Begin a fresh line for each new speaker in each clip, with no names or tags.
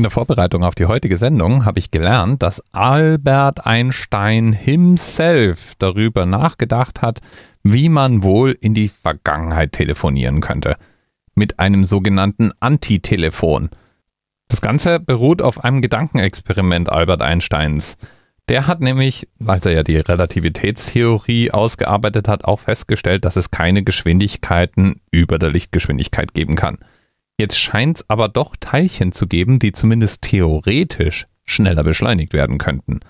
In der Vorbereitung auf die heutige Sendung habe ich gelernt, dass Albert Einstein himself darüber nachgedacht hat, wie man wohl in die Vergangenheit telefonieren könnte. Mit einem sogenannten Antitelefon. Das Ganze beruht auf einem Gedankenexperiment Albert Einsteins. Der hat nämlich, als er ja die Relativitätstheorie ausgearbeitet hat, auch festgestellt, dass es keine Geschwindigkeiten über der Lichtgeschwindigkeit geben kann. Jetzt scheint es aber doch Teilchen zu geben, die zumindest theoretisch schneller beschleunigt werden könnten.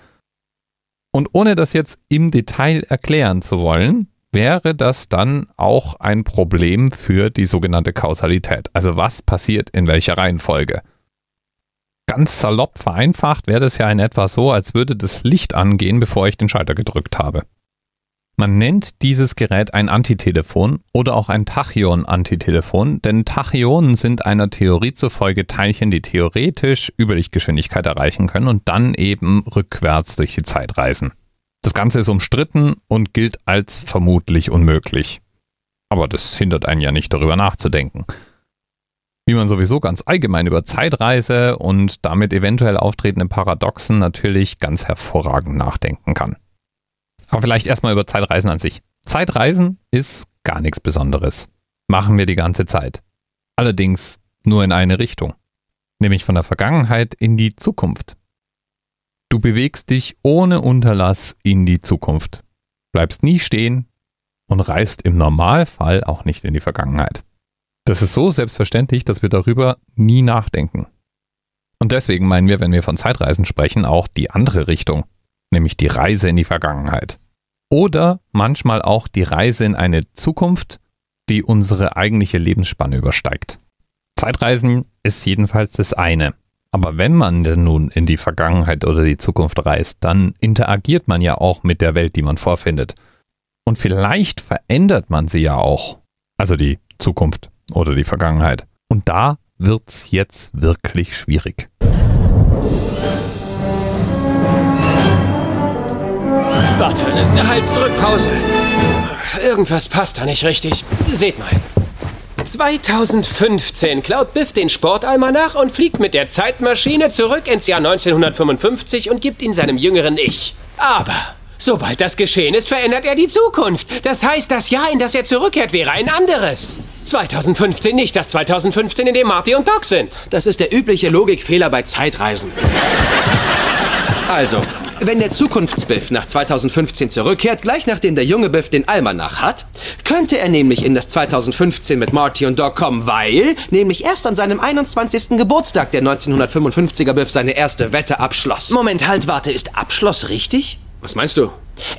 Und ohne das jetzt im Detail erklären zu wollen, wäre das dann auch ein Problem für die sogenannte Kausalität. Also was passiert in welcher Reihenfolge? Ganz salopp vereinfacht wäre das ja in etwa so, als würde das Licht angehen, bevor ich den Schalter gedrückt habe. Man nennt dieses Gerät ein Antitelefon oder auch ein Tachyon-Antitelefon, denn Tachyonen sind einer Theorie zufolge Teilchen, die theoretisch Überlichtgeschwindigkeit erreichen können und dann eben rückwärts durch die Zeit reisen. Das Ganze ist umstritten und gilt als vermutlich unmöglich. Aber das hindert einen ja nicht darüber nachzudenken. Wie man sowieso ganz allgemein über Zeitreise und damit eventuell auftretende Paradoxen natürlich ganz hervorragend nachdenken kann. Aber vielleicht erstmal über Zeitreisen an sich. Zeitreisen ist gar nichts Besonderes. Machen wir die ganze Zeit. Allerdings nur in eine Richtung. Nämlich von der Vergangenheit in die Zukunft. Du bewegst dich ohne Unterlass in die Zukunft. Bleibst nie stehen und reist im Normalfall auch nicht in die Vergangenheit. Das ist so selbstverständlich, dass wir darüber nie nachdenken. Und deswegen meinen wir, wenn wir von Zeitreisen sprechen, auch die andere Richtung, nämlich die Reise in die Vergangenheit. Oder manchmal auch die Reise in eine Zukunft, die unsere eigentliche Lebensspanne übersteigt. Zeitreisen ist jedenfalls das eine. Aber wenn man denn nun in die Vergangenheit oder die Zukunft reist, dann interagiert man ja auch mit der Welt, die man vorfindet. Und vielleicht verändert man sie ja auch. Also die Zukunft oder die Vergangenheit. Und da wird's jetzt wirklich schwierig.
Warte, halt, drück Pause. Irgendwas passt da nicht richtig. Seht mal. 2015 klaut Biff den Sportalmanach und fliegt mit der Zeitmaschine zurück ins Jahr 1955 und gibt ihn seinem jüngeren Ich. Aber sobald das geschehen ist, verändert er die Zukunft. Das heißt, das Jahr, in das er zurückkehrt, wäre ein anderes. 2015 nicht das 2015, in dem Marty und Doc sind.
Das ist der übliche Logikfehler bei Zeitreisen. Also, wenn der Zukunftsbiff nach 2015 zurückkehrt, gleich nachdem der junge Biff den Almanach hat, könnte er nämlich in das 2015 mit Marty und Doc kommen, weil nämlich erst an seinem 21. Geburtstag der 1955er Biff seine erste Wette abschloss.
Moment, halt, warte, ist Abschloss richtig?
Was meinst du?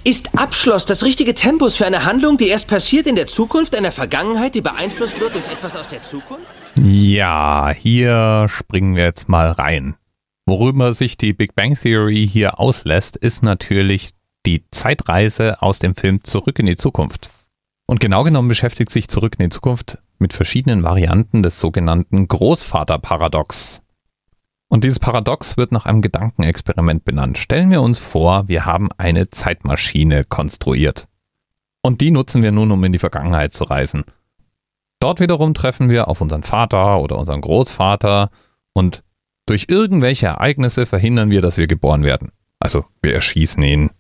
Ist Abschloss das richtige Tempus für eine Handlung, die erst passiert in der Zukunft, einer Vergangenheit, die beeinflusst wird durch etwas aus der Zukunft?
Ja, hier springen wir jetzt mal rein. Worüber sich die Big Bang Theory hier auslässt, ist natürlich die Zeitreise aus dem Film Zurück in die Zukunft. Und genau genommen beschäftigt sich Zurück in die Zukunft mit verschiedenen Varianten des sogenannten Großvaterparadox. Und dieses Paradox wird nach einem Gedankenexperiment benannt. Stellen wir uns vor, wir haben eine Zeitmaschine konstruiert. Und die nutzen wir nun, um in die Vergangenheit zu reisen. Dort wiederum treffen wir auf unseren Vater oder unseren Großvater und durch irgendwelche Ereignisse verhindern wir, dass wir geboren werden. Also wir erschießen ihn.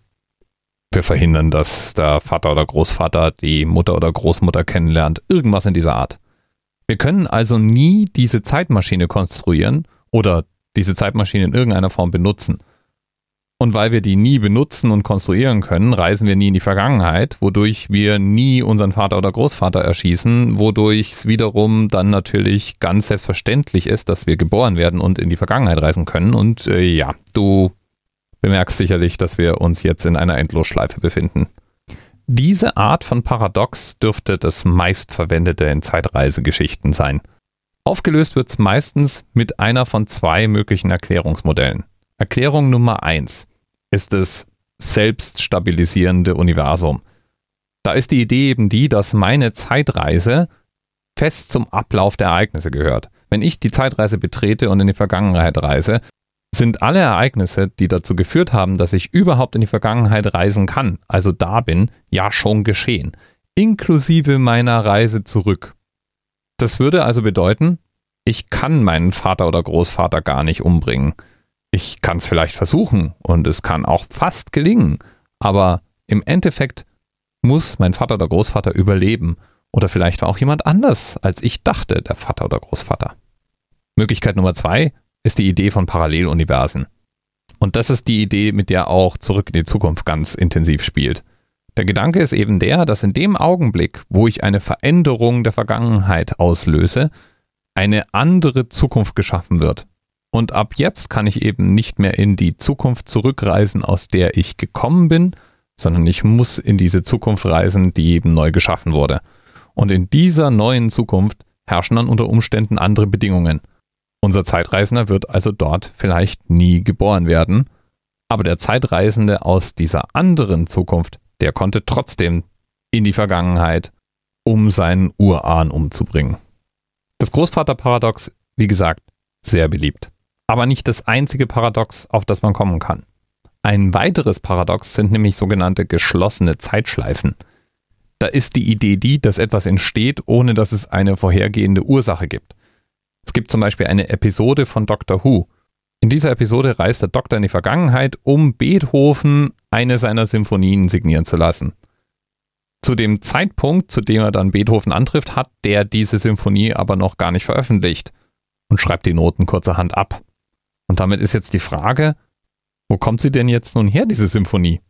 Wir verhindern, dass der Vater oder Großvater die Mutter oder Großmutter kennenlernt. Irgendwas in dieser Art. Wir können also nie diese Zeitmaschine konstruieren oder diese Zeitmaschine in irgendeiner Form benutzen. Und weil wir die nie benutzen und konstruieren können, reisen wir nie in die Vergangenheit, wodurch wir nie unseren Vater oder Großvater erschießen, wodurch es wiederum dann natürlich ganz selbstverständlich ist, dass wir geboren werden und in die Vergangenheit reisen können. Und äh, ja, du bemerkst sicherlich, dass wir uns jetzt in einer Endlosschleife befinden. Diese Art von Paradox dürfte das meistverwendete in Zeitreisegeschichten sein. Aufgelöst wird es meistens mit einer von zwei möglichen Erklärungsmodellen. Erklärung Nummer eins ist das selbststabilisierende Universum. Da ist die Idee eben die, dass meine Zeitreise fest zum Ablauf der Ereignisse gehört. Wenn ich die Zeitreise betrete und in die Vergangenheit reise, sind alle Ereignisse, die dazu geführt haben, dass ich überhaupt in die Vergangenheit reisen kann, also da bin, ja schon geschehen, inklusive meiner Reise zurück. Das würde also bedeuten, Ich kann meinen Vater oder Großvater gar nicht umbringen. Ich kann es vielleicht versuchen und es kann auch fast gelingen, aber im Endeffekt muss mein Vater oder Großvater überleben. Oder vielleicht war auch jemand anders, als ich dachte, der Vater oder Großvater. Möglichkeit Nummer zwei ist die Idee von Paralleluniversen. Und das ist die Idee, mit der auch Zurück in die Zukunft ganz intensiv spielt. Der Gedanke ist eben der, dass in dem Augenblick, wo ich eine Veränderung der Vergangenheit auslöse, eine andere Zukunft geschaffen wird. Und ab jetzt kann ich eben nicht mehr in die Zukunft zurückreisen, aus der ich gekommen bin, sondern ich muss in diese Zukunft reisen, die eben neu geschaffen wurde. Und in dieser neuen Zukunft herrschen dann unter Umständen andere Bedingungen. Unser Zeitreisender wird also dort vielleicht nie geboren werden, aber der Zeitreisende aus dieser anderen Zukunft, der konnte trotzdem in die Vergangenheit, um seinen Urahn umzubringen. Das Großvaterparadox, wie gesagt, sehr beliebt. Aber nicht das einzige Paradox, auf das man kommen kann. Ein weiteres Paradox sind nämlich sogenannte geschlossene Zeitschleifen. Da ist die Idee die, dass etwas entsteht, ohne dass es eine vorhergehende Ursache gibt. Es gibt zum Beispiel eine Episode von Doctor Who. In dieser Episode reist der Doktor in die Vergangenheit, um Beethoven eine seiner Symphonien signieren zu lassen. Zu dem Zeitpunkt, zu dem er dann Beethoven antrifft, hat der diese Symphonie aber noch gar nicht veröffentlicht und schreibt die Noten kurzerhand ab. Und damit ist jetzt die Frage, wo kommt sie denn jetzt nun her, diese Symphonie?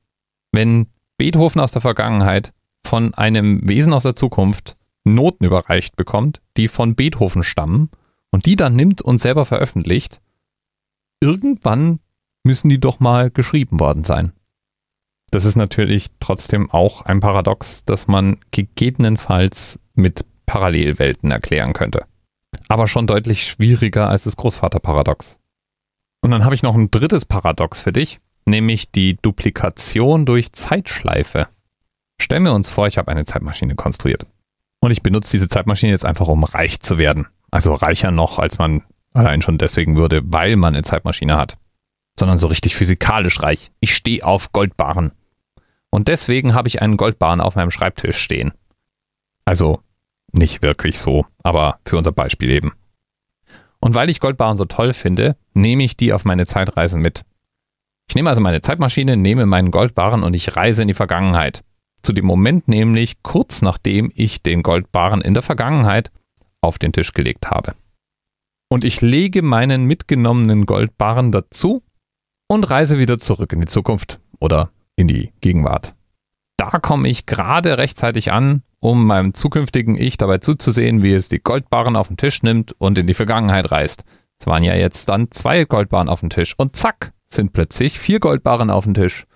Wenn Beethoven aus der Vergangenheit von einem Wesen aus der Zukunft Noten überreicht bekommt, die von Beethoven stammen, und die dann nimmt und selber veröffentlicht, irgendwann müssen die doch mal geschrieben worden sein. Das ist natürlich trotzdem auch ein Paradox, das man gegebenenfalls mit Parallelwelten erklären könnte. Aber schon deutlich schwieriger als das Großvaterparadox. Und dann habe ich noch ein drittes Paradox für dich, nämlich die Duplikation durch Zeitschleife. Stellen wir uns vor, ich habe eine Zeitmaschine konstruiert. Und ich benutze diese Zeitmaschine jetzt einfach, um reich zu werden. Also reicher noch, als man allein schon deswegen würde, weil man eine Zeitmaschine hat. Sondern so richtig physikalisch reich. Ich stehe auf Goldbarren. Und deswegen habe ich einen Goldbarren auf meinem Schreibtisch stehen. Also nicht wirklich so, aber für unser Beispiel eben. Und weil ich Goldbarren so toll finde, nehme ich die auf meine Zeitreisen mit. Ich nehme also meine Zeitmaschine, nehme meinen Goldbarren und ich reise in die Vergangenheit. Zu dem Moment nämlich kurz nachdem ich den Goldbarren in der Vergangenheit auf den Tisch gelegt habe. Und ich lege meinen mitgenommenen Goldbarren dazu und reise wieder zurück in die Zukunft oder in die Gegenwart. Da komme ich gerade rechtzeitig an, um meinem zukünftigen Ich dabei zuzusehen, wie es die Goldbarren auf den Tisch nimmt und in die Vergangenheit reist. Es waren ja jetzt dann zwei Goldbarren auf dem Tisch und zack sind plötzlich vier Goldbarren auf dem Tisch.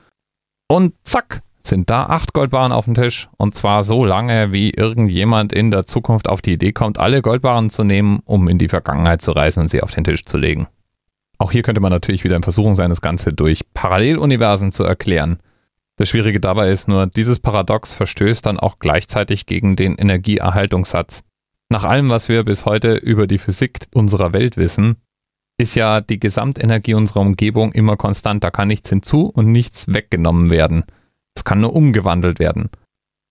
Und zack sind da acht Goldbarren auf dem Tisch. Und zwar so lange, wie irgendjemand in der Zukunft auf die Idee kommt, alle Goldbarren zu nehmen, um in die Vergangenheit zu reisen und sie auf den Tisch zu legen. Auch hier könnte man natürlich wieder in Versuchung sein, das Ganze durch Paralleluniversen zu erklären. Das Schwierige dabei ist nur, dieses Paradox verstößt dann auch gleichzeitig gegen den Energieerhaltungssatz. Nach allem, was wir bis heute über die Physik unserer Welt wissen, ist ja die Gesamtenergie unserer Umgebung immer konstant. Da kann nichts hinzu und nichts weggenommen werden. Es kann nur umgewandelt werden.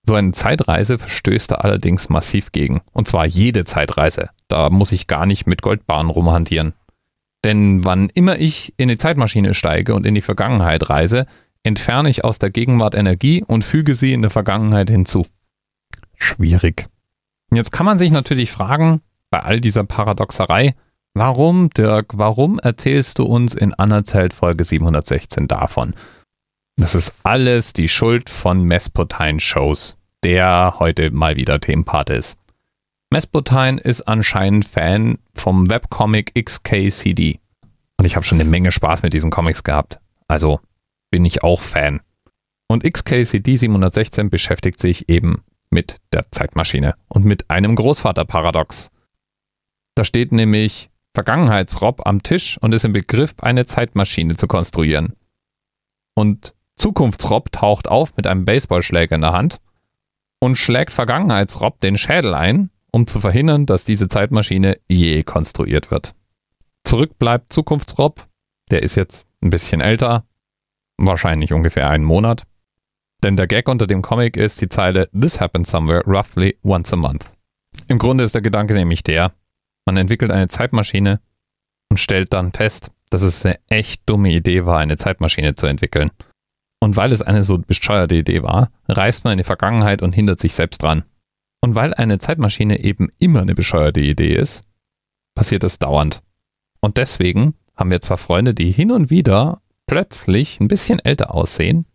So eine Zeitreise verstößt da allerdings massiv gegen. Und zwar jede Zeitreise. Da muss ich gar nicht mit Goldbahnen rumhantieren. Denn wann immer ich in die Zeitmaschine steige und in die Vergangenheit reise, entferne ich aus der Gegenwart Energie und füge sie in der Vergangenheit hinzu. Schwierig. Jetzt kann man sich natürlich fragen, bei all dieser Paradoxerei, warum, Dirk, warum erzählst du uns in Anerzählt Folge 716 davon? Das ist alles die Schuld von Mespotine Shows, der heute mal wieder Themenpart ist. Mespotine ist anscheinend Fan vom Webcomic XKCD. Und ich habe schon eine Menge Spaß mit diesen Comics gehabt. Also bin ich auch Fan. Und XKCD 716 beschäftigt sich eben mit der Zeitmaschine und mit einem Großvaterparadox. Da steht nämlich Vergangenheitsrob am Tisch und ist im Begriff, eine Zeitmaschine zu konstruieren. Und Zukunftsrob taucht auf mit einem Baseballschläger in der Hand und schlägt Vergangenheitsrob den Schädel ein, um zu verhindern, dass diese Zeitmaschine je konstruiert wird. Zurück bleibt Zukunftsrob, der ist jetzt ein bisschen älter, wahrscheinlich ungefähr einen Monat. Denn der Gag unter dem Comic ist die Zeile This happens somewhere roughly once a month. Im Grunde ist der Gedanke nämlich der, Man entwickelt eine Zeitmaschine und stellt dann fest, dass es eine echt dumme Idee war, eine Zeitmaschine zu entwickeln. Und weil es eine so bescheuerte Idee war, reist man in die Vergangenheit und hindert sich selbst dran. Und weil eine Zeitmaschine eben immer eine bescheuerte Idee ist, passiert es dauernd. Und deswegen haben wir zwar Freunde, die hin und wieder plötzlich ein bisschen älter aussehen,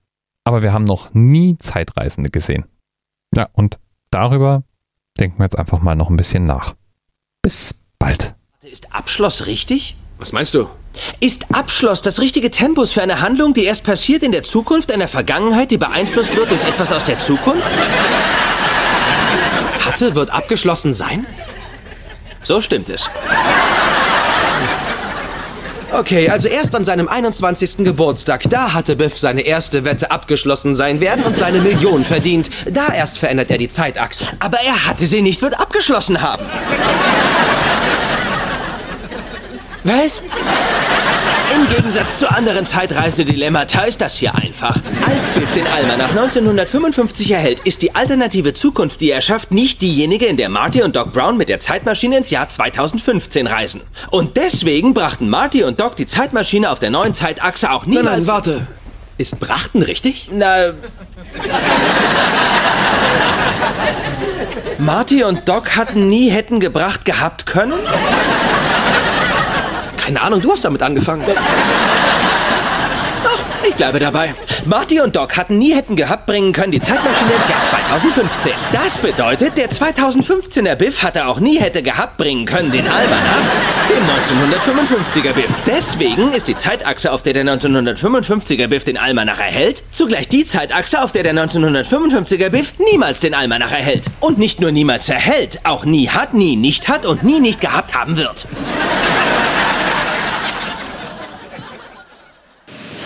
aber wir haben noch nie Zeitreisende gesehen. Ja, und darüber denken wir jetzt einfach mal noch ein bisschen nach. Bis bald.
Ist Abschluss richtig?
Was meinst du?
Ist Abschluss das richtige Tempus für eine Handlung, die erst passiert in der Zukunft, einer Vergangenheit, die beeinflusst wird durch etwas aus der Zukunft?
Hatte wird abgeschlossen sein?
So stimmt es.
Okay, also erst an seinem 21. Geburtstag, da hatte Biff seine erste Wette abgeschlossen sein werden und seine Million verdient. Da erst verändert er die Zeitachse.
Aber er hatte sie nicht wird abgeschlossen haben. Was? Im Gegensatz zu anderen Zeitreisedilemmata ist das hier einfach. Als Biff den Almanach 1955 erhält, ist die alternative Zukunft, die er schafft, nicht diejenige, in der Marty und Doc Brown mit der Zeitmaschine ins Jahr 2015 reisen. Und deswegen brachten Marty und Doc die Zeitmaschine auf der neuen Zeitachse auch
Nein,
niemals...
nein, warte. Ist Brachten richtig?
Na. Marty und Doc hatten nie hätten gebracht gehabt können?
Keine Ahnung, du hast damit angefangen.
Ach, ich bleibe dabei. Marty und Doc hatten nie hätten gehabt bringen können die Zeitmaschine ins Jahr 2015. Das bedeutet, der 2015er Biff hatte auch nie hätte gehabt bringen können den Almanach, den 1955er Biff. Deswegen ist die Zeitachse, auf der der 1955er Biff den Almanach erhält, zugleich die Zeitachse, auf der der 1955er Biff niemals den Almanach erhält. Und nicht nur niemals erhält, auch nie hat, nie nicht hat und nie nicht gehabt haben wird.